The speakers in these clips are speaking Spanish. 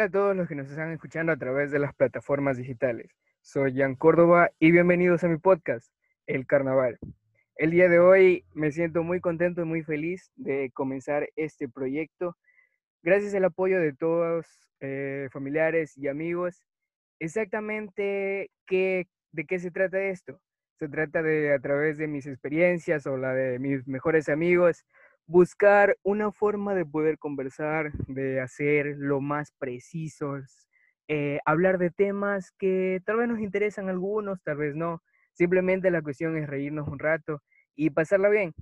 Hola a todos los que nos están escuchando a través de las plataformas digitales. Soy Jan Córdoba y bienvenidos a mi podcast, El Carnaval. El día de hoy me siento muy contento y muy feliz de comenzar este proyecto. Gracias al apoyo de todos, eh, familiares y amigos. Exactamente qué, de qué se trata esto. Se trata de, a través de mis experiencias o la de mis mejores amigos, buscar una forma de poder conversar, de hacer lo más precisos, eh, hablar de temas que tal vez nos interesan algunos, tal vez no. Simplemente la cuestión es reírnos un rato y pasarla bien.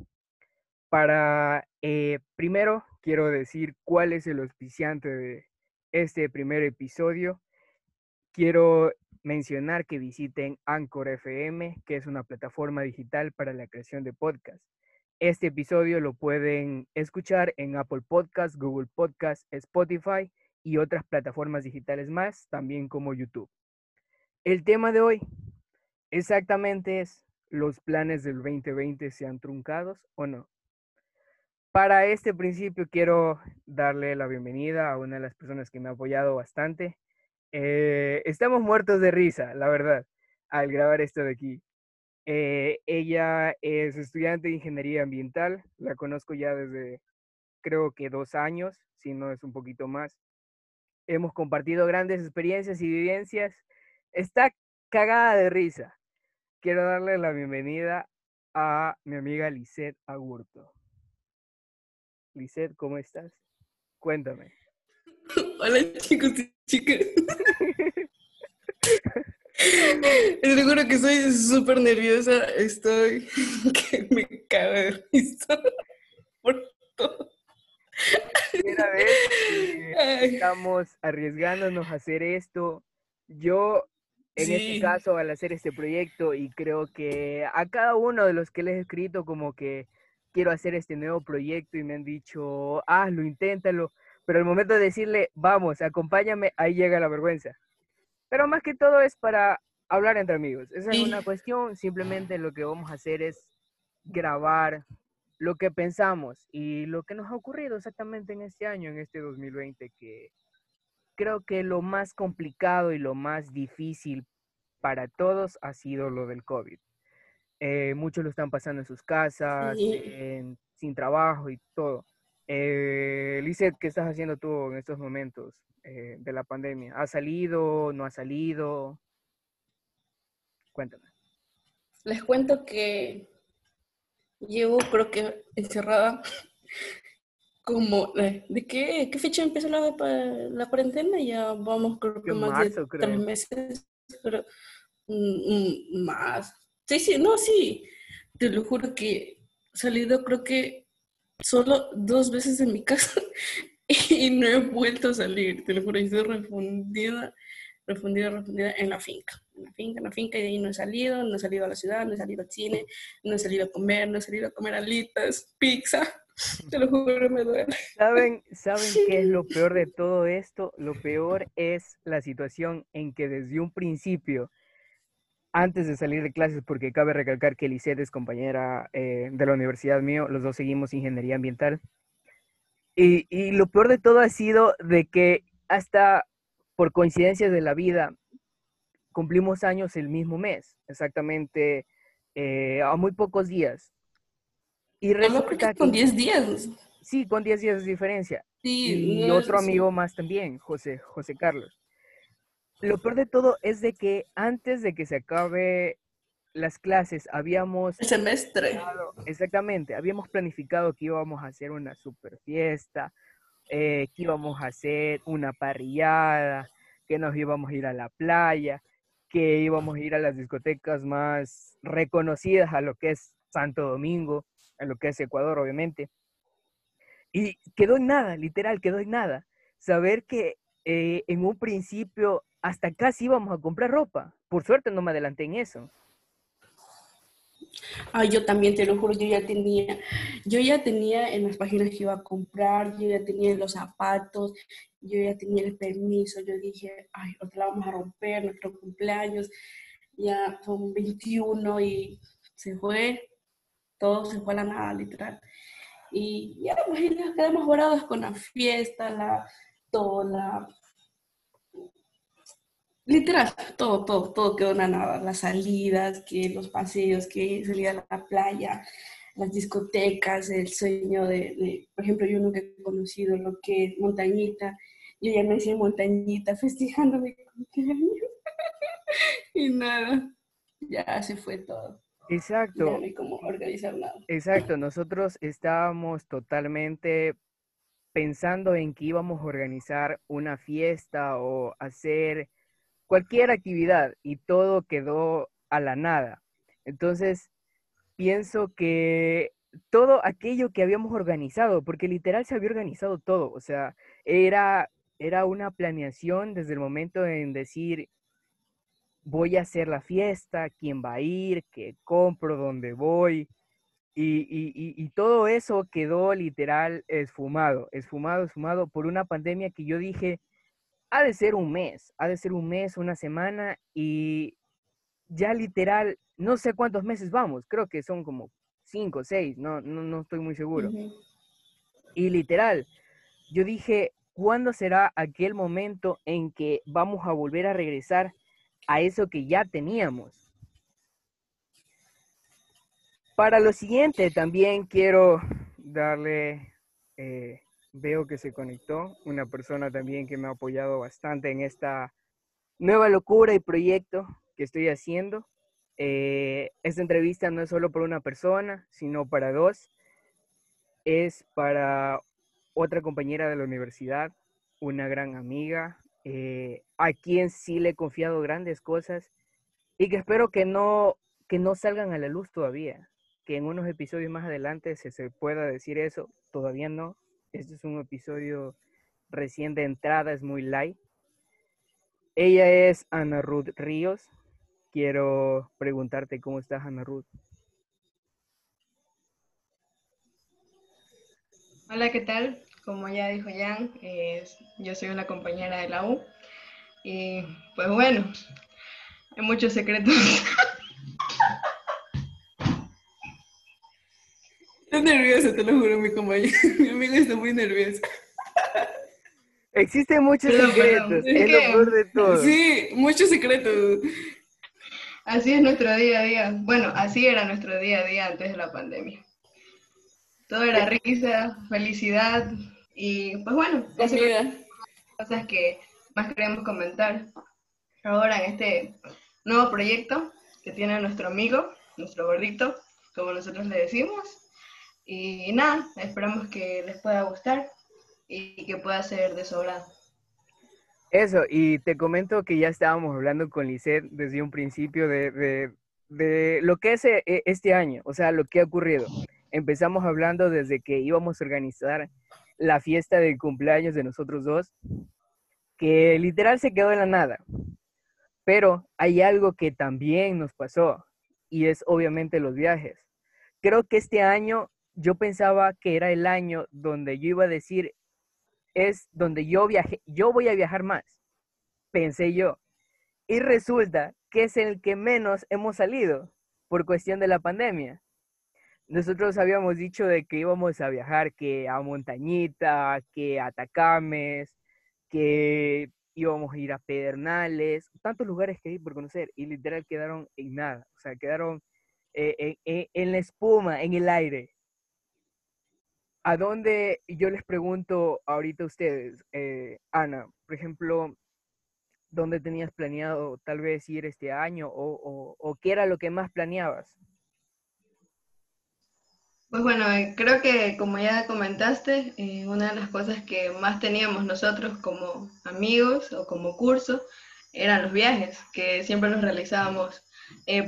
Para, eh, primero, quiero decir cuál es el auspiciante de este primer episodio. Quiero mencionar que visiten Anchor FM, que es una plataforma digital para la creación de podcasts. Este episodio lo pueden escuchar en Apple Podcast, Google Podcast, Spotify y otras plataformas digitales más, también como YouTube. El tema de hoy exactamente es, ¿los planes del 2020 se han truncados o no? Para este principio quiero darle la bienvenida a una de las personas que me ha apoyado bastante. Eh, estamos muertos de risa, la verdad, al grabar esto de aquí. Eh, ella es estudiante de ingeniería ambiental, la conozco ya desde creo que dos años, si no es un poquito más. Hemos compartido grandes experiencias y vivencias. Está cagada de risa. Quiero darle la bienvenida a mi amiga Lisette Agurto. Lisette, ¿cómo estás? Cuéntame. Hola chicos y chicas. Seguro que estoy súper nerviosa. Estoy que me cago de risa por todo. Primera vez que estamos arriesgándonos a hacer esto. Yo, en este caso, al hacer este proyecto, y creo que a cada uno de los que les he escrito, como que quiero hacer este nuevo proyecto, y me han dicho, hazlo, inténtalo. Pero al momento de decirle, vamos, acompáñame, ahí llega la vergüenza. Pero más que todo es para hablar entre amigos. Esa es una cuestión. Simplemente lo que vamos a hacer es grabar lo que pensamos y lo que nos ha ocurrido exactamente en este año, en este 2020, que creo que lo más complicado y lo más difícil para todos ha sido lo del COVID. Eh, muchos lo están pasando en sus casas, sin trabajo y todo. Eh, Lizeth, ¿qué estás haciendo tú en estos momentos eh, de la pandemia? ¿Ha salido? ¿No ha salido? Cuéntame. Les cuento que llevo, creo que encerrada, como, eh, ¿de qué, qué fecha empezó la, la cuarentena? Ya vamos, creo que más de tres meses, pero mm, más. Sí, sí, no, sí. Te lo juro que salido, creo que solo dos veces en mi casa y no he vuelto a salir, te lo juro, estoy refundida, refundida, refundida en la finca, en la finca, en la finca, y de ahí no he salido, no he salido a la ciudad, no he salido al cine, no he salido a comer, no he salido a comer alitas, pizza, te lo juro, me duele. ¿Saben, ¿Saben qué es lo peor de todo esto? Lo peor es la situación en que desde un principio antes de salir de clases, porque cabe recalcar que Lisette es compañera eh, de la universidad mío, los dos seguimos ingeniería ambiental. Y, y, lo peor de todo ha sido de que hasta por coincidencias de la vida cumplimos años el mismo mes, exactamente eh, a muy pocos días. Y resulta que con 10 días. Sí, con 10 días de diferencia. Sí, y otro amigo más también, José, José Carlos lo peor de todo es de que antes de que se acabe las clases habíamos... El semestre. Exactamente, habíamos planificado que íbamos a hacer una super fiesta, eh, que íbamos a hacer una parrillada, que nos íbamos a ir a la playa, que íbamos a ir a las discotecas más reconocidas a lo que es Santo Domingo, a lo que es Ecuador, obviamente. Y quedó en nada, literal, quedó en nada. Saber que eh, en un principio hasta casi íbamos a comprar ropa. Por suerte no me adelanté en eso. Ah, yo también te lo juro, yo ya tenía, yo ya tenía en las páginas que iba a comprar, yo ya tenía los zapatos, yo ya tenía el permiso, yo dije, ay, otra la vamos a romper, nuestro cumpleaños, ya son 21 y se fue, todo se fue a la nada, literal. Y ya, pues, quedamos varados con la fiesta, la, toda la Literal, todo, todo, todo quedó en la nada. Las salidas, que los paseos, que salir a la playa, las discotecas, el sueño de, por ejemplo, yo nunca he conocido lo que es montañita. Yo ya me hice montañita festejando mi cumpleaños. y nada, ya se fue todo. Exacto. Ya no hay organizar nada. Exacto, nosotros estábamos totalmente pensando en que íbamos a organizar una fiesta o hacer cualquier actividad y todo quedó a la nada. Entonces, pienso que todo aquello que habíamos organizado, porque literal se había organizado todo, o sea, era, era una planeación desde el momento en decir, voy a hacer la fiesta, quién va a ir, qué compro, dónde voy, y, todo eso quedó literal esfumado, esfumado, esfumado por una pandemia que yo dije, ha de ser un mes, ha de ser un mes, una semana y ya literal, no sé cuántos meses vamos, creo que son como cinco, seis, no, no, no estoy muy seguro. Y literal, yo dije, ¿cuándo será aquel momento en que vamos a volver a regresar a eso que ya teníamos? Para lo siguiente, también quiero darle, eh, veo que se conectó una persona también que me ha apoyado bastante en esta nueva locura y proyecto que estoy haciendo. Eh, esta entrevista no es solo para una persona, sino para dos. Es para otra compañera de la universidad, una gran amiga, eh, a quien sí le he confiado grandes cosas y que espero que no, que no salgan a la luz todavía que en unos episodios más adelante se, se pueda decir eso. Todavía no. Este es un episodio recién de entrada, es muy light. Ella es Ana Ruth Ríos. Quiero preguntarte cómo estás, Ana Ruth. Hola, ¿qué tal? Como ya dijo Jan, yo soy una compañera de la U. Y pues bueno, hay muchos secretos. Estoy nerviosa, te lo juro, mi compañero. Mi amiga está muy nerviosa. Existen muchos secretos, es, lo peor de todo. Sí, muchos secretos. Así es nuestro día a día. Bueno, así era nuestro día a día antes de la pandemia. Todo era risa, felicidad y pues bueno, cosas que más queremos comentar ahora en este nuevo proyecto que tiene nuestro amigo, nuestro gordito, como nosotros le decimos. Y nada, esperamos que les pueda gustar y que pueda ser de sobrado. Eso, y te comento que ya estábamos hablando con Lisette desde un principio de, lo que es eh, este año, o sea, lo que ha ocurrido. Empezamos hablando desde que íbamos a organizar la fiesta de cumpleaños de nosotros dos, que literal se quedó en la nada. Pero hay algo que también nos pasó, y es obviamente los viajes. Creo que este año yo pensaba que era el año donde yo iba a decir, es donde yo viaje, yo voy a viajar más, pensé yo. Y resulta que es el que menos hemos salido por cuestión de la pandemia. Nosotros habíamos dicho de que íbamos a viajar que a Montañita, que a Tacames, que íbamos a ir a Pedernales, tantos lugares que hay por conocer y literal quedaron en nada, o sea, quedaron eh, en la espuma, en el aire. ¿A dónde, yo les pregunto ahorita a ustedes, eh, Ana, por ejemplo, dónde tenías planeado tal vez ir este año o, qué era lo que más planeabas? Pues bueno, eh, creo que como ya comentaste, eh, una de las cosas que más teníamos nosotros como amigos o como curso eran los viajes, que siempre los realizábamos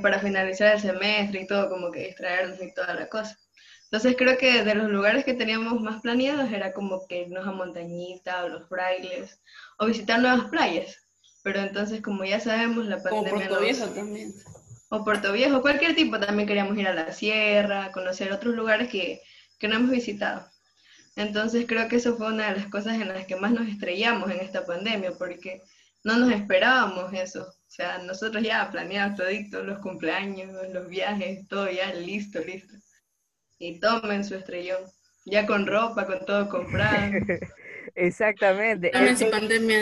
para finalizar el semestre y todo, como que distraernos y toda la cosa. Entonces creo que de los lugares que teníamos más planeados era como que irnos a Montañita o los Frailes o visitar nuevas playas. Pero entonces como ya sabemos la pandemia... O Puerto Viejo también. O Puerto Viejo, cualquier tipo. También queríamos ir a la sierra, conocer otros lugares que, que no hemos visitado. Entonces creo que eso fue una de las cosas en las que más nos estrellamos en esta pandemia, porque no nos esperábamos eso. O sea, nosotros ya planeamos todito, los cumpleaños, los viajes, todo ya listo, listo y tomen su estrellón. Ya con ropa, con todo comprado. Exactamente. Pandemia.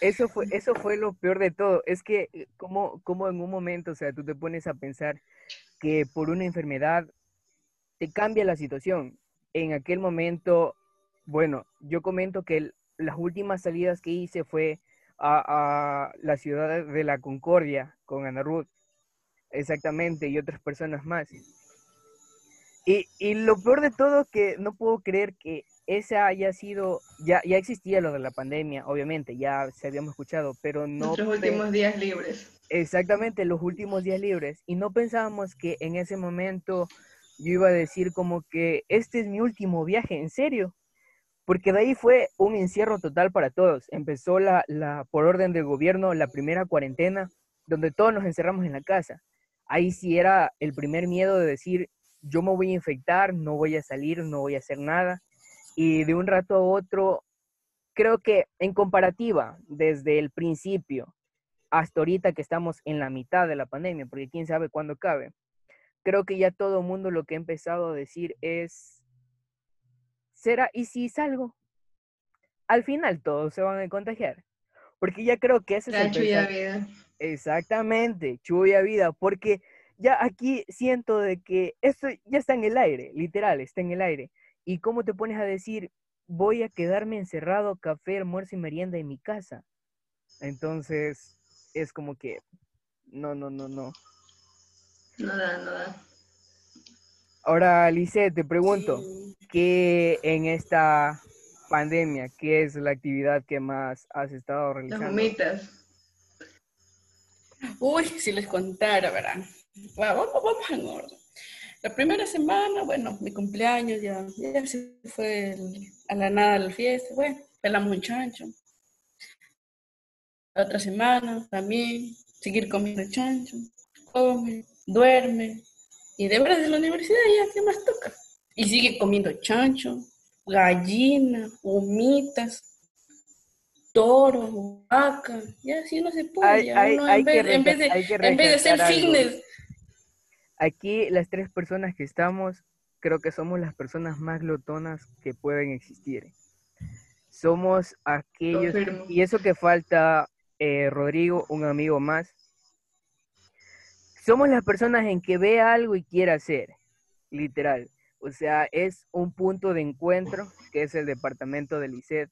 eso fue, eso fue lo peor de todo. Es que como, como en un momento, o sea, tú te pones a pensar que por una enfermedad te cambia la situación. En aquel momento, bueno, yo comento que las últimas salidas que hice fue a, a, la ciudad de la Concordia con Ana Ruth, exactamente, y otras personas más. Y, y lo peor de todo que no puedo creer que esa haya sido, ya, ya existía lo de la pandemia, obviamente, ya se habíamos escuchado, pero no... Nuestros últimos días libres. Exactamente, los últimos días libres. Y no pensábamos que en ese momento yo iba a decir como que este es mi último viaje, en serio. Porque de ahí fue un encierro total para todos. Empezó la, la, por orden del gobierno, la primera cuarentena, donde todos nos encerramos en la casa. Ahí sí era el primer miedo de decir, yo me voy a infectar, no voy a salir, no voy a hacer nada y de un rato a otro, creo que en comparativa, desde el principio hasta ahorita que estamos en la mitad de la pandemia, porque quién sabe cuándo cabe, creo que ya todo el mundo lo que ha empezado a decir es, ¿será? ¿Y si salgo? Al final todos se van a contagiar. Porque ya creo que ese la es el chuya vida. Exactamente, chuya vida, porque ya aquí siento de que esto ya está en el aire, literal, está en el aire. ¿Y cómo te pones a decir, voy a quedarme encerrado, café, almuerzo y merienda en mi casa? Entonces, es como que, no, no, no, no. Nada, nada. Ahora, Lice, te pregunto, sí. ¿qué en esta pandemia, qué es la actividad que más has estado realizando? Las humitas. Uy, si les contara, ¿verdad? Vamos, vamos en orden. La primera semana, bueno, mi cumpleaños ya, ya se fue el, a la nada la fiesta, bueno, pelamos un chancho. La otra semana también, seguir comiendo chancho, come, duerme, y de verdad de la universidad ya, ¿qué más toca? Y sigue comiendo chancho, gallina, humitas, toro, vaca, ya así no se puede. Hay, ya hay, hay en, vez, que en, vez de, en vez de ser fitness, Aquí las tres personas que estamos, creo que somos las personas más glotonas que pueden existir. Somos aquellos, Confirmo. y eso que falta, eh, Rodrigo, un amigo más, somos las personas en que ve algo y quiere hacer, literal. O sea, es un punto de encuentro, que es el departamento del ICET,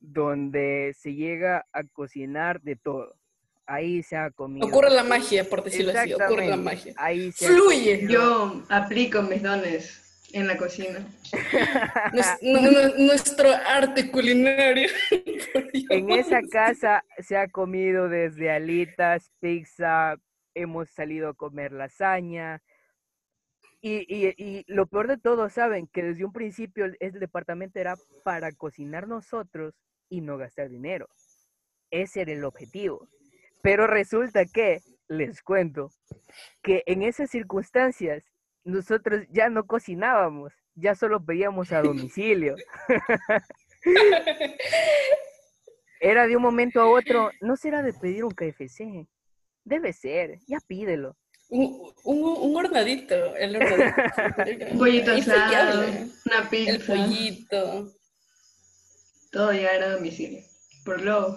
donde se llega a cocinar de todo. Ahí se ha comido. ocurre la magia, por decirlo así, ocurre la magia. Ahí se ha Fluye. Yo aplico mis dones en la cocina. Nues- nu- nu- nuestro arte culinario. En esa casa se ha comido desde alitas, pizza, hemos salido a comer lasaña. Y, y- y lo peor de todo, saben, que desde un principio el departamento era para cocinar nosotros y no gastar dinero. Ese era el objetivo. Pero resulta que, les cuento, que en esas circunstancias nosotros ya no cocinábamos, ya solo pedíamos a domicilio. Era de un momento a otro, no será de pedir un KFC. Debe ser, ya pídelo. Un, un, un hornadito, el hornadito. Un pollito asado, Infaltable. una El pizza, pollito. todo llegar a domicilio. Por lo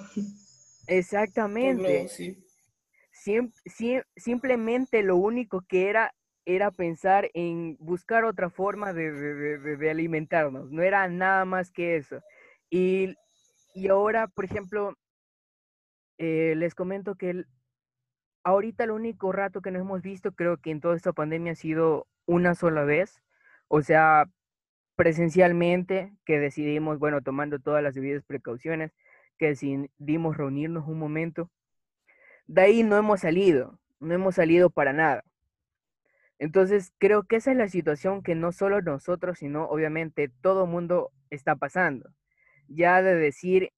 Exactamente. Luego, sí. Simplemente lo único que era era pensar en buscar otra forma de, de- de- de- de alimentarnos. No era nada más que eso. Y, y ahora, por ejemplo, eh, les comento que el- ahorita el único rato que nos hemos visto, creo que en toda esta pandemia ha sido una sola vez. O sea, presencialmente, que decidimos, bueno, tomando todas las debidas precauciones, que decidimos reunirnos un momento. De ahí no hemos salido, no hemos salido para nada. Entonces, creo que esa es la situación que no solo nosotros, sino obviamente todo el mundo está pasando. Ya de decir,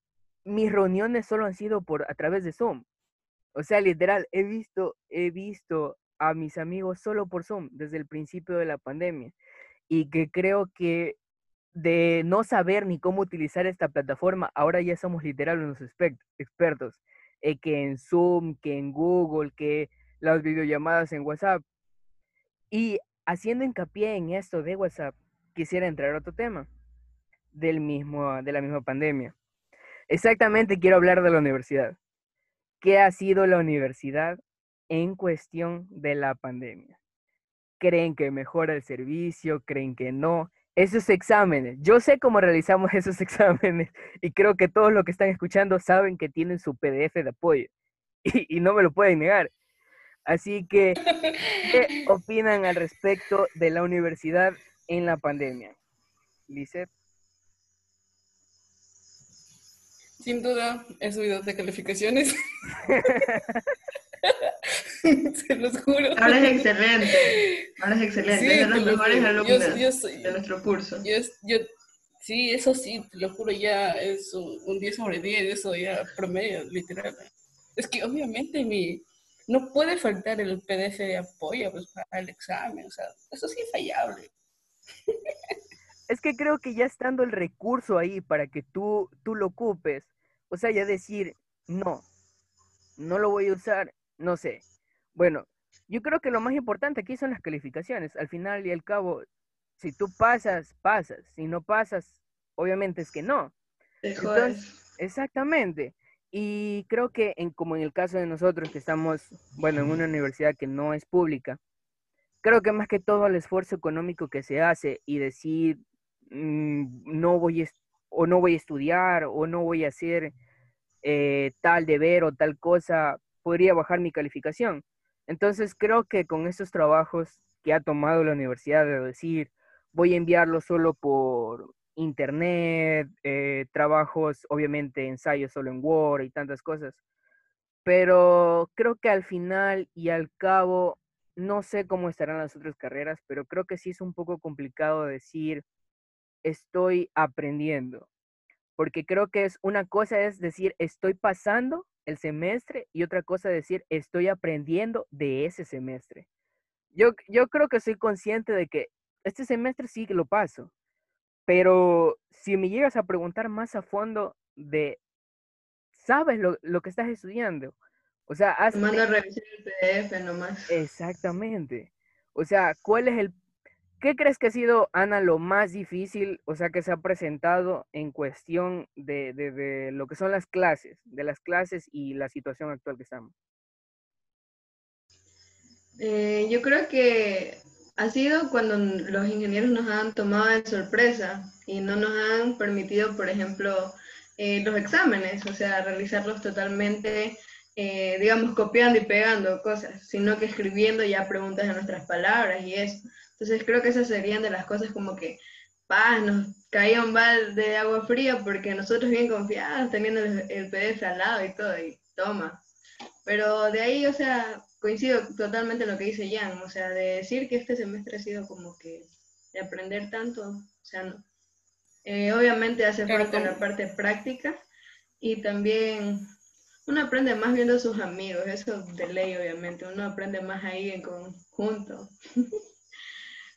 mis reuniones solo han sido por a través de Zoom. O sea, literal, he visto, he visto a mis amigos solo por Zoom desde el principio de la pandemia. Y que creo que de no saber ni cómo utilizar esta plataforma, ahora ya somos literal unos expertos. eh, que en Zoom, que en Google, que las videollamadas en WhatsApp. Y haciendo hincapié en esto de WhatsApp, quisiera entrar a otro tema del mismo, de la misma pandemia. exactamente quiero hablar de la universidad. ¿Qué ha sido la universidad en cuestión de la pandemia? ¿Creen que mejora el servicio? ¿Creen que no? Esos exámenes, yo sé cómo realizamos esos exámenes y creo que todos los que están escuchando saben que tienen su PDF de apoyo y, y no me lo pueden negar. Así que, ¿qué opinan al respecto de la universidad en la pandemia? Lizeth. Sin duda, he subido de calificaciones. Se los juro. Ahora es excelente. Ahora es excelente. Sí, es de los mejores alumnos de nuestro curso. Yo, sí, eso sí, te lo juro, ya es un, 10 sobre 10, eso ya promedio, literal. Es que obviamente mi, no puede faltar el PDF de apoyo pues, para el examen, o sea, eso sí es fallable. Es que creo que ya estando el recurso ahí para que tú, tú lo ocupes, o sea, ya decir, no, no lo voy a usar, no sé. Bueno, yo creo que lo más importante aquí son las calificaciones. Al final y al cabo, si tú pasas, pasas. Si no pasas, obviamente es que no. exactamente. Y creo que en, como en el caso de nosotros que estamos, bueno, en una universidad que no es pública, creo que más que todo el esfuerzo económico que se hace y decir, mm, no voy a, o no voy a estudiar o no voy a hacer eh, tal deber o tal cosa, podría bajar mi calificación. Entonces creo que con estos trabajos que ha tomado la universidad de decir, voy a enviarlo solo por internet, eh, trabajos, obviamente ensayos solo en Word y tantas cosas. Pero creo que al final y al cabo, no sé cómo estarán las otras carreras, pero creo que sí es un poco complicado decir, estoy aprendiendo. Porque creo que es una cosa es decir, estoy pasando el semestre y otra cosa decir, estoy aprendiendo de ese semestre. Yo, yo creo que soy consciente de que este semestre sí que lo paso, pero si me llegas a preguntar más a fondo de, ¿sabes lo, lo que estás estudiando? O sea, has... A revisar el PDF nomás. Exactamente. O sea, ¿cuál es el... ¿Qué crees que ha sido, Ana, lo más difícil, o sea, que se ha presentado en cuestión de, lo que son las clases, de las clases y la situación actual que estamos? Eh, yo creo que ha sido cuando los ingenieros nos han tomado de sorpresa y no nos han permitido, por ejemplo, eh, los exámenes, o sea, realizarlos totalmente, eh, digamos, copiando y pegando cosas, sino que escribiendo ya preguntas de nuestras palabras y eso. Entonces creo que esas serían de las cosas como que, paz, nos caía un balde de agua fría porque nosotros bien confiados, teniendo el, el PDF al lado y todo, y toma. Pero de ahí, o sea, coincido totalmente en lo que dice Jan, o sea, de decir que este semestre ha sido como que de aprender tanto, o sea, no. Eh, obviamente hace falta la parte práctica y también uno aprende más viendo a sus amigos, eso de ley obviamente, uno aprende más ahí en conjunto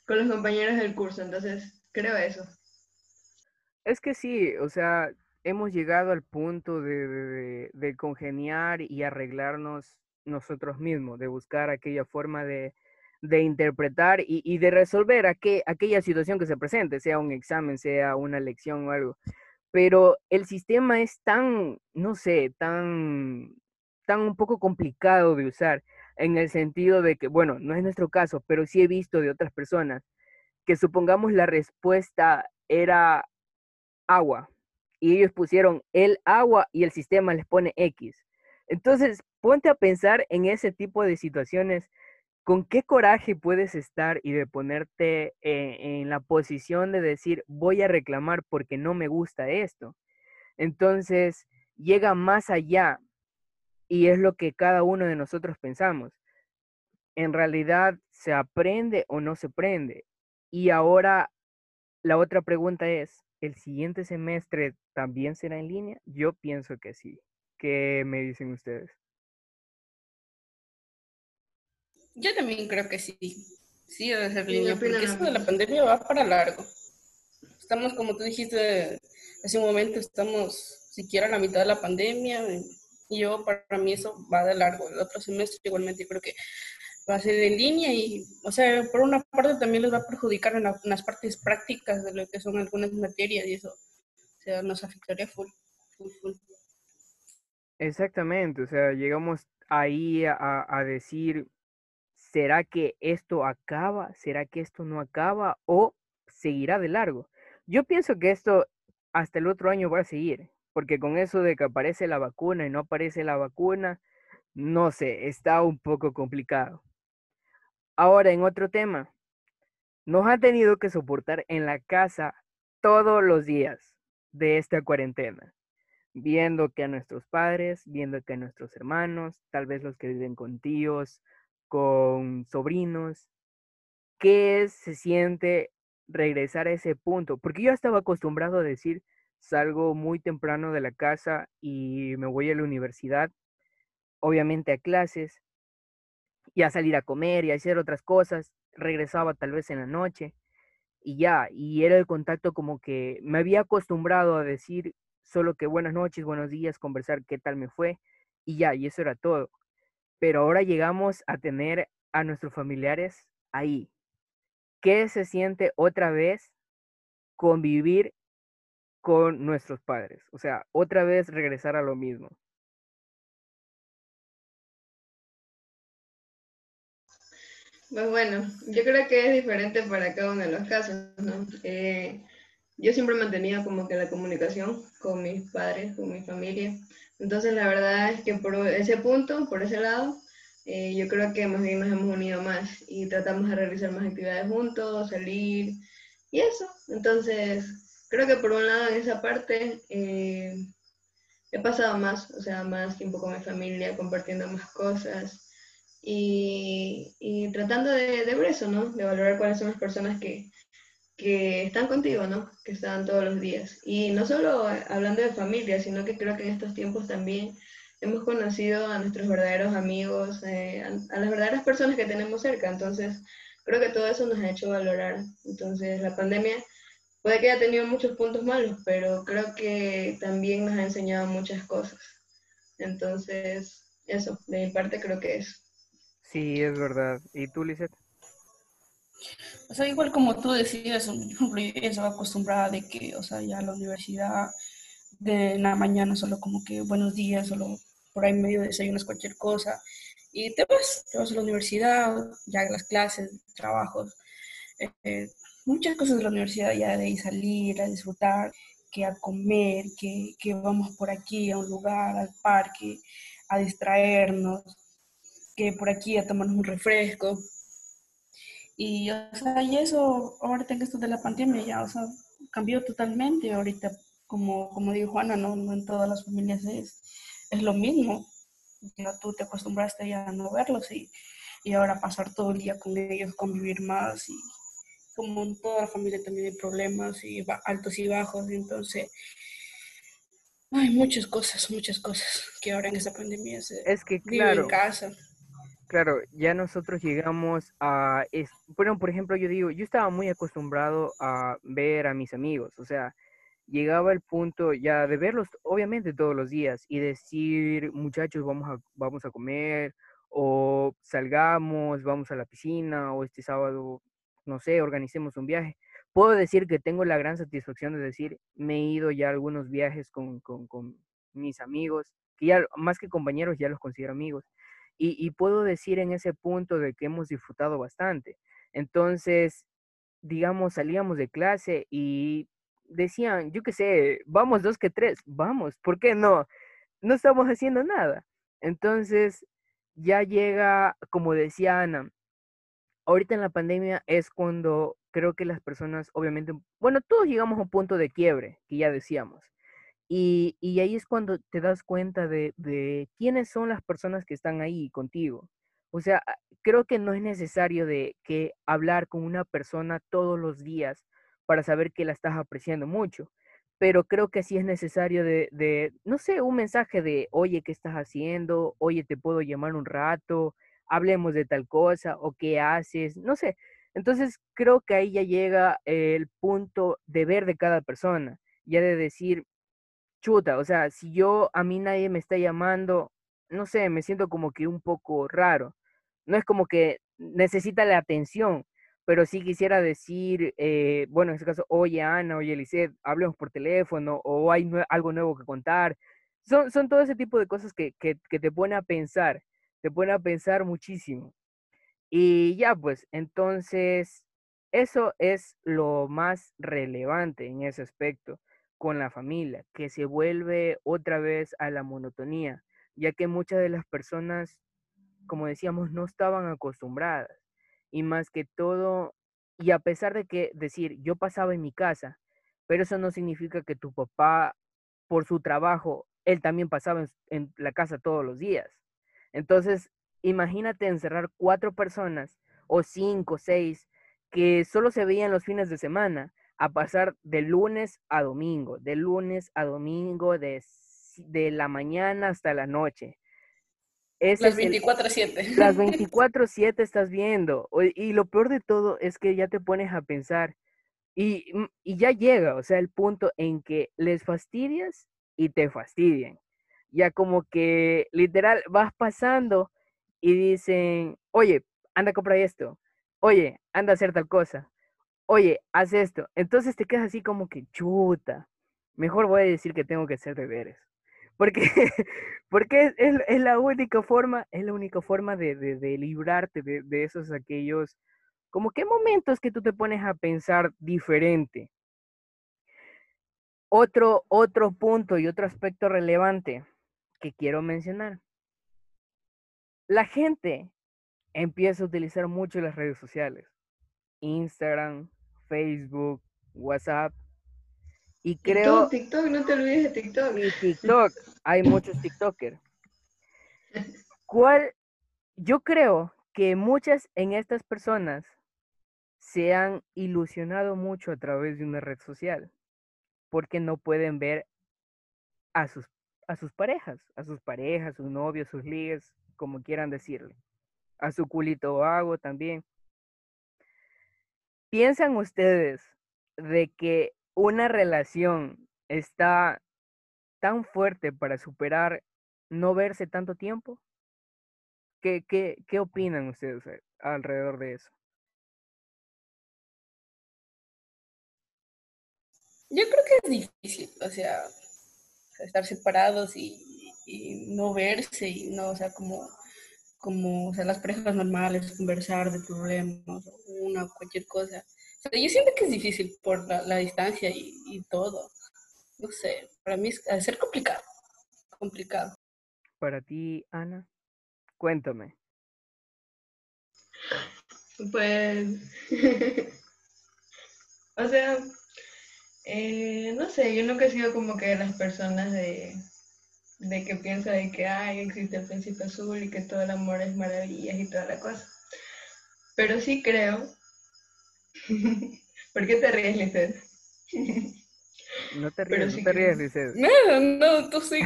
con los compañeros del curso, entonces creo eso. Es que sí, o sea, hemos llegado al punto de, de congeniar y arreglarnos nosotros mismos, de buscar aquella forma de, interpretar y, de resolver aquella situación que se presente, sea un examen, sea una lección o algo. Pero el sistema es tan, no sé, tan, tan un poco complicado de usar en el sentido de que, bueno, no es nuestro caso, pero sí he visto de otras personas que supongamos la respuesta era agua y ellos pusieron el agua y el sistema les pone X. Entonces, ponte a pensar en ese tipo de situaciones, con qué coraje puedes estar y de ponerte eh, en la posición de decir, voy a reclamar porque no me gusta esto. Entonces, llega más allá y es lo que cada uno de nosotros pensamos. En realidad, ¿se aprende o no se aprende? Y ahora, la otra pregunta es, ¿el siguiente semestre también será en línea? Yo pienso que sí. ¿Qué me dicen ustedes? Yo también creo que sí. Sí, debe ser línea, porque eso de la pandemia va para largo. Estamos, como tú dijiste hace un momento, estamos siquiera a la mitad de la pandemia. Y yo, para mí, eso va de largo. El otro semestre, igualmente, creo que va a ser en línea y, o sea, por una parte también les va a perjudicar en, las partes prácticas de lo que son algunas materias y eso, o nos afectaría full. Exactamente, o sea, llegamos ahí a decir, ¿será que esto acaba? ¿Será que esto no acaba? ¿O seguirá de largo? Yo pienso que esto hasta el otro año va a seguir, porque con eso de que aparece la vacuna y no aparece la vacuna, no sé, está un poco complicado. Ahora, en otro tema, nos ha tenido que soportar en la casa todos los días de esta cuarentena, viendo que a nuestros padres, viendo que a nuestros hermanos, tal vez los que viven con tíos, con sobrinos, ¿qué se siente regresar a ese punto? Porque yo estaba acostumbrado a decir, salgo muy temprano de la casa y me voy a la universidad obviamente a clases y a salir a comer y a hacer otras cosas. Regresaba tal vez en la noche y ya, y era el contacto como que me había acostumbrado a decir solo que buenas noches, buenos días, conversar qué tal me fue y ya, y eso era todo. Pero ahora llegamos a tener a nuestros familiares ahí. ¿Qué se siente otra vez convivir con nuestros padres? O sea, otra vez regresar a lo mismo. Pues bueno, yo creo que es diferente para cada uno de los casos, ¿no? Eh, yo siempre he mantenido como que la comunicación con mis padres, con mi familia. Entonces la verdad es que por ese punto, por ese lado, eh, yo creo que más bien nos hemos unido más y tratamos de realizar más actividades juntos, salir y eso. Entonces, creo que por un lado en esa parte eh, he pasado más, o sea, más tiempo con mi familia, compartiendo más cosas y, tratando de, ver eso, ¿no? De valorar cuáles son las personas que, que están contigo, ¿no? Que están todos los días. Y no solo hablando de familia, sino que creo que en estos tiempos también hemos conocido a nuestros verdaderos amigos, eh, a, las verdaderas personas que tenemos cerca. Entonces, creo que todo eso nos ha hecho valorar. Entonces, la pandemia puede que haya tenido muchos puntos malos, pero creo que también nos ha enseñado muchas cosas. Entonces, eso, de mi parte creo que es. Sí, es verdad. ¿Y tú, Lizeth? O sea, igual como tú decías, por ejemplo, yo estaba acostumbrada de que, o sea, ya la universidad de la mañana solo como que buenos días, solo por ahí medio desayunas cualquier cosa y te vas, te vas a la universidad, ya las clases, trabajos, eh, muchas cosas de la universidad ya de salir a disfrutar, que a comer, que, que vamos por aquí a un lugar, al parque, a distraernos, que por aquí a tomarnos un refresco. Y, o sea, y eso, ahorita en esto de la pandemia ya, o sea, cambió totalmente. Ahorita, como, como dijo Juana, no, no en todas las familias es, es lo mismo. Ya tú te acostumbraste ya a no verlos y, y ahora pasar todo el día con ellos, convivir más y como en toda la familia también hay problemas y altos y bajos, entonces hay muchas cosas, muchas cosas que ahora en esta pandemia se es que claro, en casa. Claro, ya nosotros llegamos a, bueno, por ejemplo, yo digo, yo estaba muy acostumbrado a ver a mis amigos, o sea, llegaba el punto ya de verlos, obviamente, todos los días y decir, muchachos, vamos a, vamos a comer, o salgamos, vamos a la piscina, o este sábado, no sé, organicemos un viaje. Puedo decir que tengo la gran satisfacción de decir, me he ido ya a algunos viajes con, con, mis amigos, que ya más que compañeros, ya los considero amigos y, puedo decir en ese punto de que hemos disfrutado bastante. Entonces, digamos, salíamos de clase y decían, yo qué sé, vamos dos que tres, vamos, ¿por qué no? No estamos haciendo nada. Entonces, ya llega, como decía Ana, ahorita en la pandemia es cuando creo que las personas, obviamente, bueno, todos llegamos a un punto de quiebre, que ya decíamos. Y, ahí es cuando te das cuenta de, de, quiénes son las personas que están ahí contigo. O sea, ah, creo que no es necesario de que hablar con una persona todos los días para saber que la estás apreciando mucho, pero creo que sí es necesario de, de, no sé, un mensaje de, oye, ¿qué estás haciendo? Oye, te puedo llamar un rato, hablemos de tal cosa, o qué haces, no sé. Entonces, creo que ahí ya llega el punto de ver de cada persona, ya de decir, chuta, o sea, si yo a mí nadie me está llamando, no sé, me siento como que un poco raro. No es como que necesita la atención, pero sí quisiera decir, eh, bueno, en este caso, oye Ana, oye Lisette, hablemos por teléfono o hay algo nuevo que contar. Son, son todo ese tipo de cosas que, que, que te pone a pensar, te pone a pensar muchísimo. Y ya, pues, entonces, eso es lo más relevante en ese aspecto con la familia, que se vuelve otra vez a la monotonía, ya que muchas de las personas, como decíamos, no estaban acostumbradas. Y más que todo, y a pesar de que decir, yo pasaba en mi casa, pero eso no significa que tu papá, por su trabajo, él también pasaba en, la casa todos los días. Entonces, imagínate encerrar cuatro personas o cinco, seis, que solo se veían los fines de semana, a pasar de lunes a domingo, de lunes a domingo, de, de la mañana hasta la noche. las 24-7. Las 24-7 estás viendo. Y lo peor de todo es que ya te pones a pensar y, mm, y, ya llega, o sea, el punto en que les fastidias y te fastidian. Ya como que literal vas pasando y dicen, oye, anda a comprar esto, oye, anda a hacer tal cosa, oye, haz esto. Entonces te quedas así como que chuta. Mejor voy a decir que tengo que hacer deberes. Porque, porque es, la única forma, es la única forma de, de, librarte de, de, esos aquellos, como que momentos que tú te pones a pensar diferente. Otro, otro punto y otro aspecto relevante que quiero mencionar. La gente empieza a utilizar mucho las redes sociales. Instagram, Facebook, WhatsApp. Y creo... TikTok, TikTok, no te olvides de TikTok. Y TikTok, hay muchos TikTokers. ¿Cuál? Yo creo que muchas en estas personas se han ilusionado mucho a través de una red social, porque no pueden ver a sus, a sus parejas, a sus parejas, sus novios, sus ligas, como quieran decirle, a su culito vago también. ¿Piensan ustedes de que una relación está tan fuerte para superar no verse tanto tiempo? ¿Qué, qué, qué opinan ustedes alrededor de eso? Yo creo que es difícil, o sea, estar separados y, y no verse y no, o sea, como como, o sea, las parejas normales, conversar de problemas, una, cualquier cosa. O sea, yo siento que es difícil por la, distancia y, todo. No sé, para mí es ser complicado, complicado. Para ti, Ana, cuéntame. Pues, o sea, eh, no sé, yo nunca he sido como que las personas de de que piensa de que ay, existe el príncipe azul y que todo el amor es maravillas y toda la cosa. Pero sí creo. ¿Por qué te ríes, Lizeth? No te ríes, no te ríes, Lizeth. No, no, tú sí.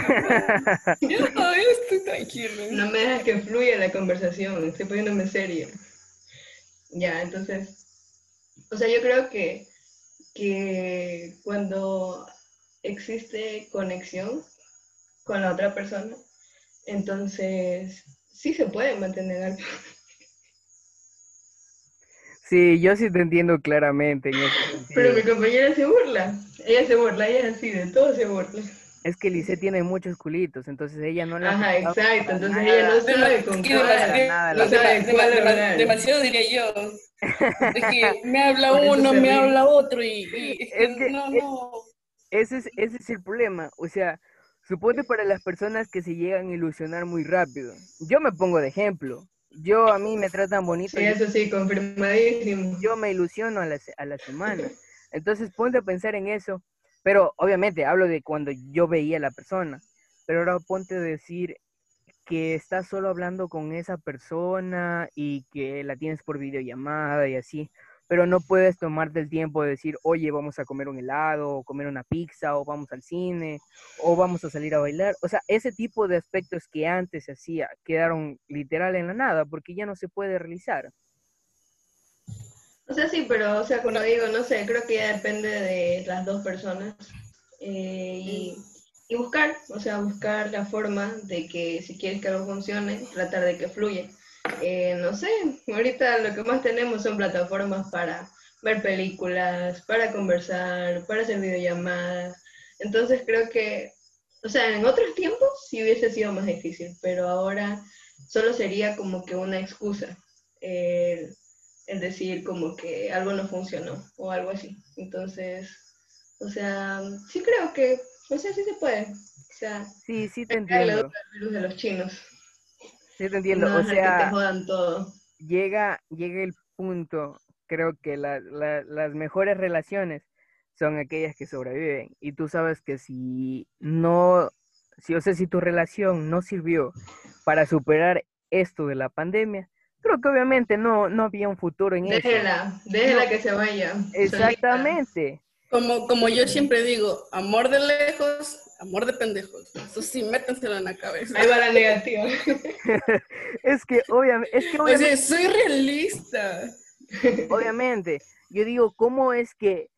yo todavía estoy tranquilo. No me dejas que fluya la conversación, estoy poniéndome serio. Ya, entonces, o sea, yo creo que, que cuando existe conexión, con la otra persona. Entonces, sí se puede mantener algo. Sí, yo sí te entiendo claramente. Pero mi compañera se burla. Ella se burla, ella es así, de todo se burla. Es que Lice tiene muchos culitos, entonces ella no la... Ajá, exacto, entonces ella no sabe con cuál, Demasiado diría yo. Es que me habla uno, me habla otro y... es que, no, no. Ese es, ese es el problema, o sea, Suponte para las personas que se llegan a ilusionar muy rápido. Yo me pongo de ejemplo. Yo a mí me tratan bonito. Sí, eso sí, confirmadísimo. Yo me ilusiono a la, a la semana. Entonces ponte a pensar en eso. Pero obviamente hablo de cuando yo veía a la persona. Pero ahora ponte a decir que estás solo hablando con esa persona y que la tienes por videollamada y así pero no puedes tomarte el tiempo de decir, oye, vamos a comer un helado, o comer una pizza, o vamos al cine, o vamos a salir a bailar. O sea, ese tipo de aspectos que antes se hacía quedaron literal en la nada, porque ya no se puede realizar. O sea, sí, pero, o sea, como digo, no sé, creo que ya depende de las dos personas. Eh, y, buscar, o sea, buscar la forma de que si quieres que algo funcione, tratar de que fluya. eh, no sé, ahorita lo que más tenemos son plataformas para ver películas, para conversar, para hacer videollamadas. Entonces creo que, o sea, en otros tiempos sí hubiese sido más difícil, pero ahora solo sería como que una excusa. El decir como que algo no funcionó o algo así. Entonces, o sea, sí creo que, o sea, sí se puede. O sea, sí, sí te entiendo. de los chinos. Sí te entiendo, o sea, Llega, llega el punto, creo que las mejores relaciones son aquellas que sobreviven. Y tú sabes que si no, si o sea, si tu relación no sirvió para superar esto de la pandemia, creo que obviamente no, no había un futuro en eso. Déjela, déjela que se vaya. Exactamente. Como, como yo siempre digo, amor de lejos, amor de pendejos. Eso sí, métenselo en la cabeza. Ahí va la negativa. es que obviamente, es que obviamente, soy realista. Obviamente, yo digo, ¿cómo es que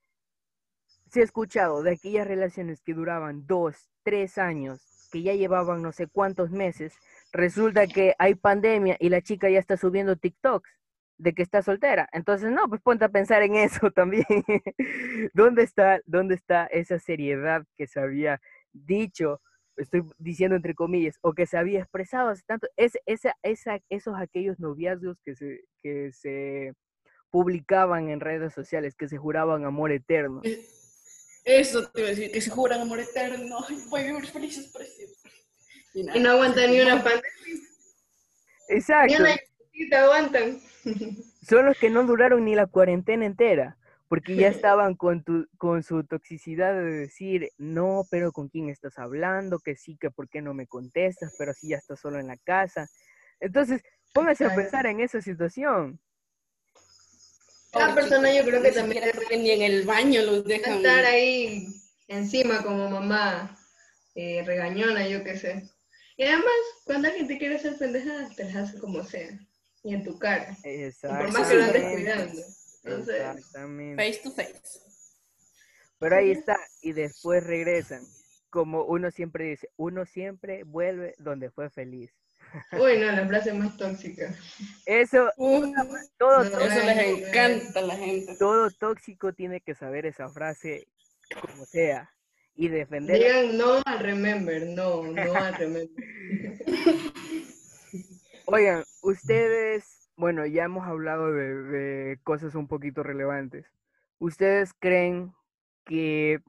se ha escuchado de aquellas relaciones que duraban dos, tres años, que ya llevaban no sé cuántos meses, resulta que hay pandemia y la chica ya está subiendo TikToks? de que está soltera. Entonces, no, pues ponte a pensar en eso también. ¿Dónde está, ¿Dónde está esa seriedad que se había dicho, estoy diciendo entre comillas, o que se había expresado hace tanto? Es, esa, esa, esos aquellos noviazgos que se, que se publicaban en redes sociales, que se juraban amor eterno. Eh, eso te iba a decir, que se juran amor eterno. Voy a vivir felices por siempre. Y, no aguantan ni una pandemia. Exacto. Ni una aguantan. Son los que no duraron ni la cuarentena entera, porque ya estaban con, tu, con su toxicidad de decir, no, pero ¿con quién estás hablando? Que sí, que ¿por qué no me contestas? Pero si ya estás solo en la casa. Entonces, póngase a pensar en esa situación. Cada persona yo creo que también ni en el baño los dejan estar ahí encima como mamá eh, regañona, yo qué sé. Y además, cuando alguien te quiere hacer pendejada, te las hace como sea y en tu cara. Por más que lo andes cuidando. Exactamente. Face to face. Pero ahí está, y después regresan. Como uno siempre dice, uno siempre vuelve donde fue feliz. Uy, no, la frase más tóxica. Eso, todo eso les encanta a la gente. Todo tóxico tiene que saber esa frase como sea y defender. Digan no al remember, no, no al remember. Oigan, ustedes, bueno, ya hemos hablado de, cosas un poquito relevantes. ¿Ustedes creen que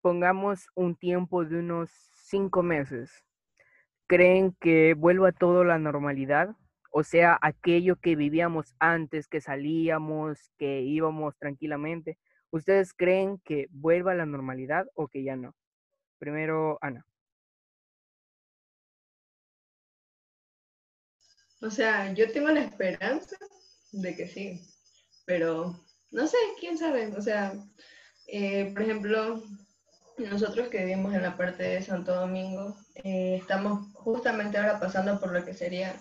pongamos un tiempo de unos cinco meses? ¿Creen que vuelva todo a la normalidad? O sea, aquello que vivíamos antes, que salíamos, que íbamos tranquilamente. ¿Ustedes creen que vuelva a la normalidad o que ya no? Primero, Ana. O sea, yo tengo la esperanza de que sí, pero no sé, quién sabe. O sea, eh, por ejemplo, nosotros que vivimos en la parte de Santo Domingo, eh, estamos justamente ahora pasando por lo que sería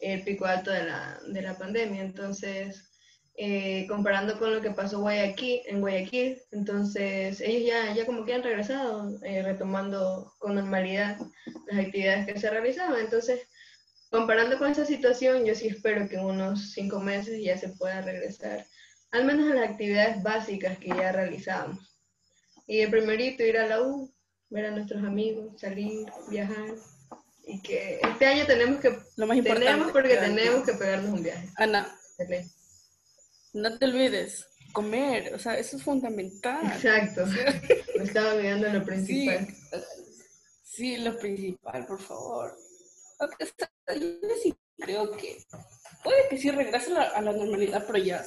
el pico alto de la, de la pandemia. Entonces, eh, comparando con lo que pasó Guayaquil, en Guayaquil, entonces ellos ya, ya como que han regresado, retomando con normalidad las actividades que se realizaban. Entonces, comparando con esa situación, yo sí espero que en unos cinco meses ya se pueda regresar, al menos a las actividades básicas que ya realizábamos. Y el primerito, ir a la U, ver a nuestros amigos, salir, viajar. Y que este año tenemos que... Lo más importante. Tenemos porque tenemos que pegarnos un viaje. Ana, no te olvides, comer, o sea, eso es fundamental. Exacto. Me estaba olvidando lo principal. sí, lo principal, por favor yo sí creo que puede que sí regrese a la, normalidad, pero ya,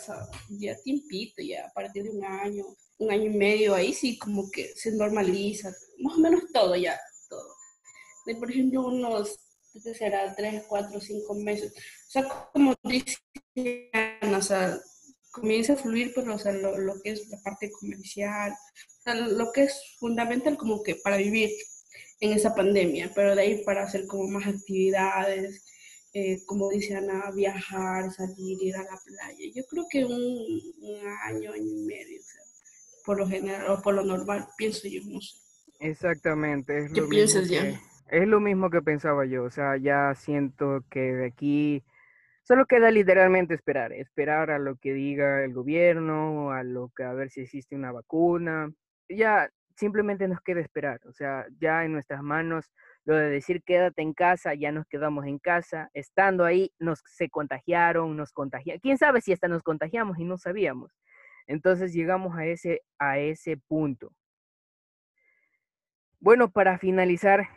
ya tiempito, ya a partir de un año, un año y medio, ahí sí como que se normaliza, más o menos todo ya, todo. De, por ejemplo, unos, ¿qué será? Tres, cuatro, cinco meses. O sea, como dicen, o sea, comienza a fluir, pero o sea, lo, lo que es la parte comercial, o sea, lo que es fundamental como que para vivir en esa pandemia, pero de ahí para hacer como más actividades, eh, como dice Ana, viajar, salir, ir a la playa. Yo creo que un, año, año y medio, por lo general o por lo normal, pienso yo, no sé. Exactamente. Es ¿Qué piensas ya? Es lo mismo que pensaba yo, o sea, ya siento que de aquí Solo queda literalmente esperar, esperar a lo que diga el gobierno, a lo que a ver si existe una vacuna. Ya simplemente nos queda esperar, o sea, ya en nuestras manos lo de decir quédate en casa, ya nos quedamos en casa, estando ahí nos se contagiaron, nos contagiaron, quién sabe si hasta nos contagiamos y no sabíamos. Entonces llegamos a ese, a ese punto. Bueno, para finalizar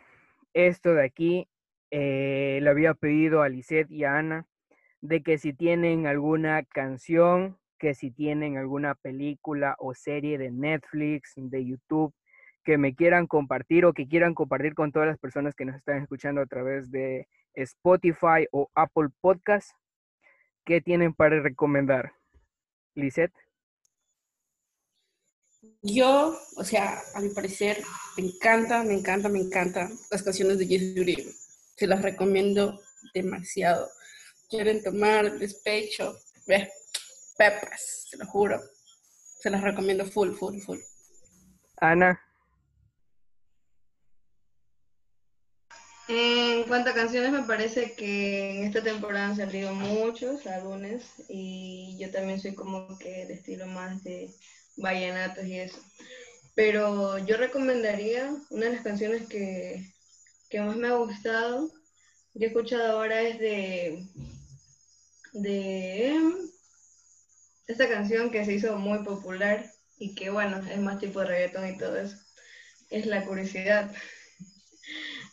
esto de aquí, eh, le había pedido a Lisette y a Ana de que si tienen alguna canción, que si tienen alguna película o serie de Netflix, de YouTube, que me quieran compartir o que quieran compartir con todas las personas que nos están escuchando a través de Spotify o Apple Podcast, ¿qué tienen para recomendar? Lisette. Yo, o sea, a mi parecer, me encanta, me encanta, me encanta las canciones de Jesse Uribe. Se las recomiendo demasiado. Quieren tomar despecho, ve, pepas, se lo juro. Se las recomiendo full, full, full. Ana. En cuanto a canciones, me parece que en esta temporada han salido muchos álbumes y yo también soy como que de estilo más de vallenatos y eso. Pero yo recomendaría una de las canciones que, que más me ha gustado, que he escuchado ahora es de, de esta canción que se hizo muy popular y que bueno, es más tipo de reggaetón y todo eso. Es La Curiosidad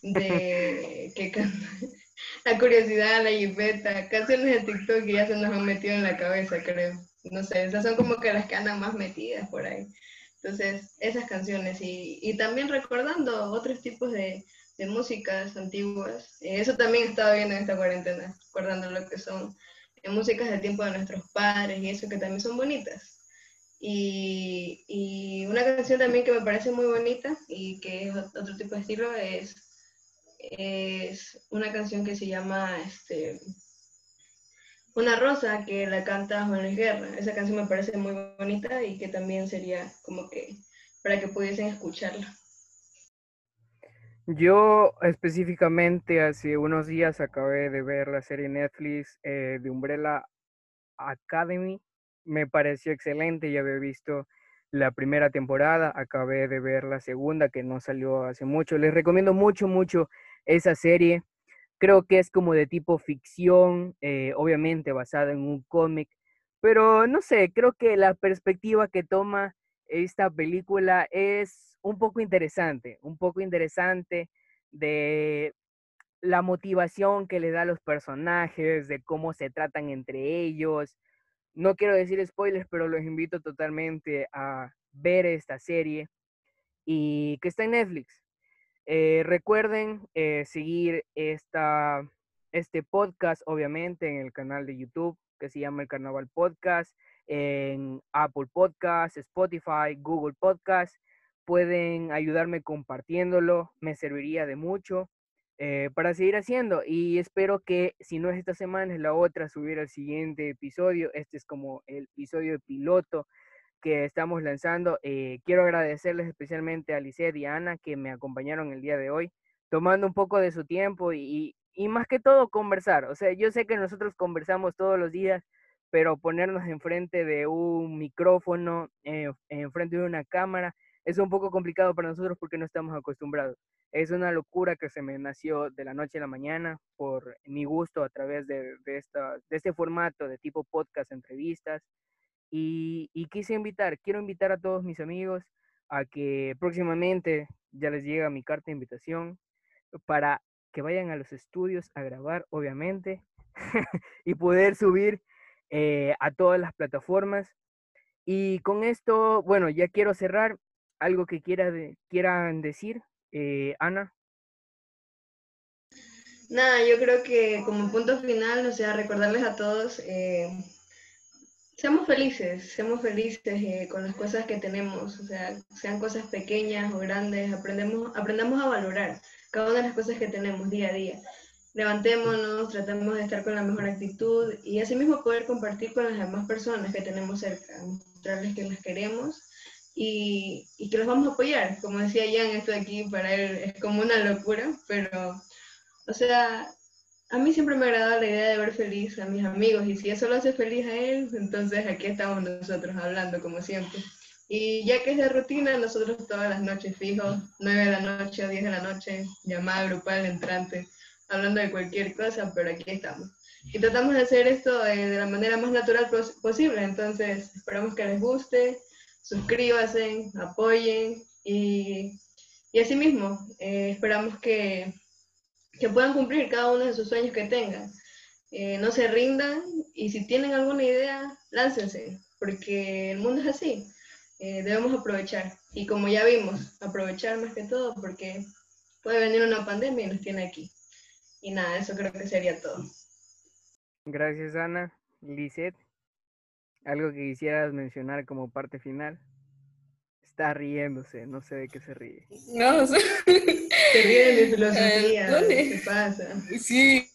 de que la curiosidad, la jipeta, canciones de TikTok que ya se nos han metido en la cabeza, creo. No sé, esas son como que las que andan más metidas por ahí. Entonces, esas canciones y, y también recordando otros tipos de, de músicas antiguas. Eh, eso también estaba viendo en esta cuarentena, recordando lo que son eh, músicas del tiempo de nuestros padres y eso que también son bonitas. Y, y, una canción también que me parece muy bonita y que es otro tipo de estilo es es una canción que se llama este, Una rosa, que la canta Juan Luis Guerra. Esa canción me parece muy bonita y que también sería como que para que pudiesen escucharla. Yo específicamente hace unos días acabé de ver la serie Netflix eh, de Umbrella Academy. Me pareció excelente, ya había visto la primera temporada, acabé de ver la segunda que no salió hace mucho. Les recomiendo mucho, mucho esa serie. Creo que es como de tipo ficción, eh, obviamente basada en un cómic, pero no sé, creo que la perspectiva que toma esta película es un poco interesante, un poco interesante de la motivación que le da a los personajes, de cómo se tratan entre ellos. No quiero decir spoilers, pero los invito totalmente a ver esta serie y que está en Netflix. Eh, recuerden eh, seguir esta, este podcast, obviamente, en el canal de YouTube que se llama El Carnaval Podcast, en Apple Podcast, Spotify, Google Podcast. Pueden ayudarme compartiéndolo, me serviría de mucho eh, para seguir haciendo. Y espero que, si no es esta semana, es la otra, subir el siguiente episodio. Este es como el episodio piloto que estamos lanzando. Eh, quiero agradecerles especialmente a Lisette y Ana que me acompañaron el día de hoy, tomando un poco de su tiempo y, y más que todo conversar. O sea, yo sé que nosotros conversamos todos los días, pero ponernos enfrente de un micrófono, eh, enfrente de una cámara, es un poco complicado para nosotros porque no estamos acostumbrados. Es una locura que se me nació de la noche a la mañana por mi gusto a través de, de, esta, de este formato de tipo podcast, entrevistas. Y, quise invitar, quiero invitar a todos mis amigos a que próximamente ya les llega mi carta de invitación para que vayan a los estudios a grabar, obviamente, y poder subir eh, a todas las plataformas. Y con esto, bueno, ya quiero cerrar. Algo que quiera quieran decir, eh, Ana. Nada, yo creo que como punto final, o sea, recordarles a todos eh, Seamos felices, seamos felices eh, con las cosas que tenemos, o sea, sean cosas pequeñas o grandes, aprendemos, aprendamos a valorar cada una de las cosas que tenemos día a día. Levantémonos, tratemos de estar con la mejor actitud y así mismo poder compartir con las demás personas que tenemos cerca, mostrarles que las queremos y, y que los vamos a apoyar. Como decía Jan, esto de aquí para él es como una locura, pero, o sea, a mí siempre me ha agradado la idea de ver feliz a mis amigos y si eso lo hace feliz a él, entonces aquí estamos nosotros hablando como siempre. Y ya que es de rutina, nosotros todas las noches fijos, 9 de la noche a 10 de la noche, llamada grupal, entrante, hablando de cualquier cosa, pero aquí estamos. Y tratamos de hacer esto de, la manera más natural posible, entonces esperamos que les guste, suscríbanse, apoyen y, y así mismo, eh, esperamos que que puedan cumplir cada uno de sus sueños que tengan. Eh, no se rindan y si tienen alguna idea, láncense, porque el mundo es así. Eh, debemos aprovechar. Y como ya vimos, aprovechar más que todo porque puede venir una pandemia y nos tiene aquí. Y nada, eso creo que sería todo. Gracias, Ana. Lisette, ¿algo que quisieras mencionar como parte final? Está riéndose, no sé de qué se ríe. No, sé. Se ríe de filosofía. Eh, ¿Qué pasa? Sí,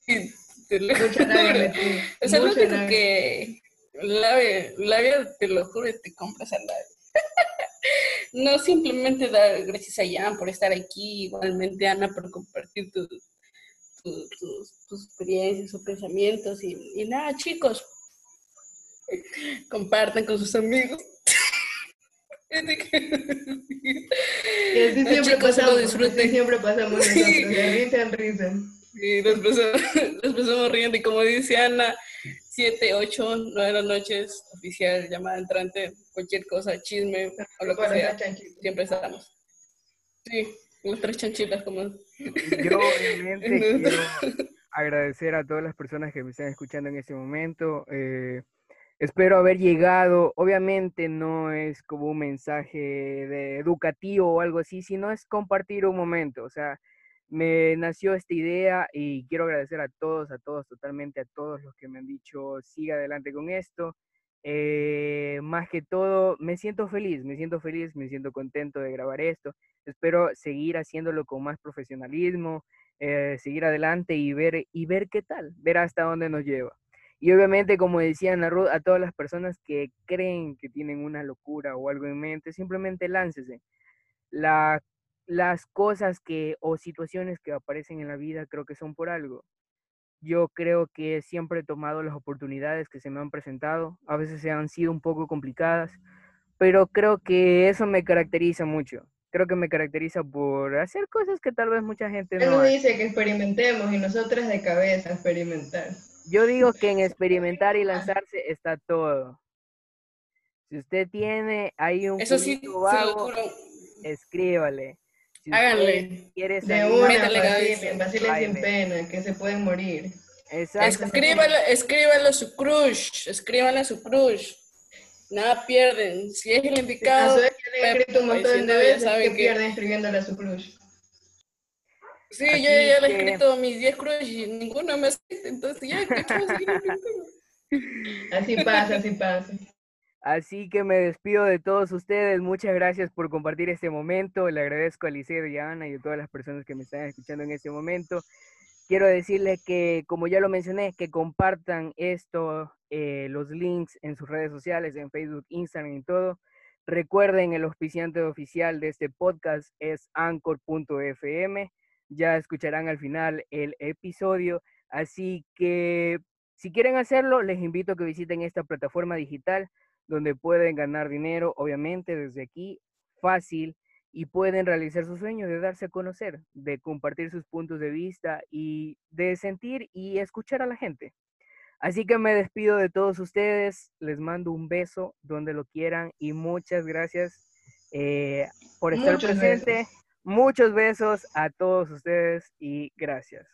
te lo Mucha labia Es algo que labia, labia, te lo juro, te compras al labia. no simplemente dar gracias a Jan por estar aquí, igualmente Ana por compartir tus, tus, tus, experiencias, sus pensamientos y, y nada, chicos, compartan con sus amigos. Y así siempre pasamos, así siempre pasamos nosotros, de risa en risa. Y nos pasamos, riendo y como dice Ana, 7, 8, 9 de las noches, oficial, llamada entrante, cualquier cosa, chisme o lo que sea, siempre estamos. Sí, los tres chanchitas como... Yo obviamente quiero agradecer a todas las personas que me están escuchando en este momento. Eh, Espero haber llegado, obviamente no es como un mensaje educativo o algo así, sino es compartir un momento, o sea, me nació esta idea y quiero agradecer a todos, a todos, totalmente a todos los que me han dicho siga adelante con esto. Eh, más que todo, me siento feliz, me siento feliz, me siento contento de grabar esto. Espero seguir haciéndolo con más profesionalismo, eh, seguir adelante y ver, y ver qué tal, ver hasta dónde nos lleva. Y obviamente, como decía Ruth, a todas las personas que creen que tienen una locura o algo en mente, simplemente láncese. La, las cosas que o situaciones que aparecen en la vida creo que son por algo. Yo creo que siempre he tomado las oportunidades que se me han presentado. A veces se han sido un poco complicadas, pero creo que eso me caracteriza mucho. Creo que me caracteriza por hacer cosas que tal vez mucha gente no. Él dice que experimentemos y nosotras de cabeza experimentar. Yo digo que en experimentar y lanzarse está todo. Si usted tiene ahí un Eso sí, vago, escríbale. Si Háganle. Quiere de una, Basile sin pena, que se pueden morir. Exacto. Escríbalo, escríbalo a su crush, escríbalo a su crush. Nada pierden. Si es el indicado. A su escrito un montón de veces que, que pierden escribiéndole a su crush. Sí, yo ya le he escrito mis 10 crush y ninguno me acepta, entonces ya, ¿qué puedo seguir Así pasa, así pasa. Así que me despido de todos ustedes. Muchas gracias por compartir este momento. Le agradezco a Liceo y a Ana y a todas las personas que me están escuchando en este momento. Quiero decirles que, como ya lo mencioné, que compartan esto, eh, los links en sus redes sociales, en Facebook, Instagram y todo. Recuerden, el auspiciante oficial de este podcast es anchor.fm ya escucharán al final el episodio. Así que si quieren hacerlo, les invito a que visiten esta plataforma digital donde pueden ganar dinero, obviamente desde aquí, fácil, y pueden realizar su sueño de darse a conocer, de compartir sus puntos de vista y de sentir y escuchar a la gente. Así que me despido de todos ustedes, les mando un beso donde lo quieran y muchas gracias eh, por estar presente. Muchos besos a todos ustedes y gracias.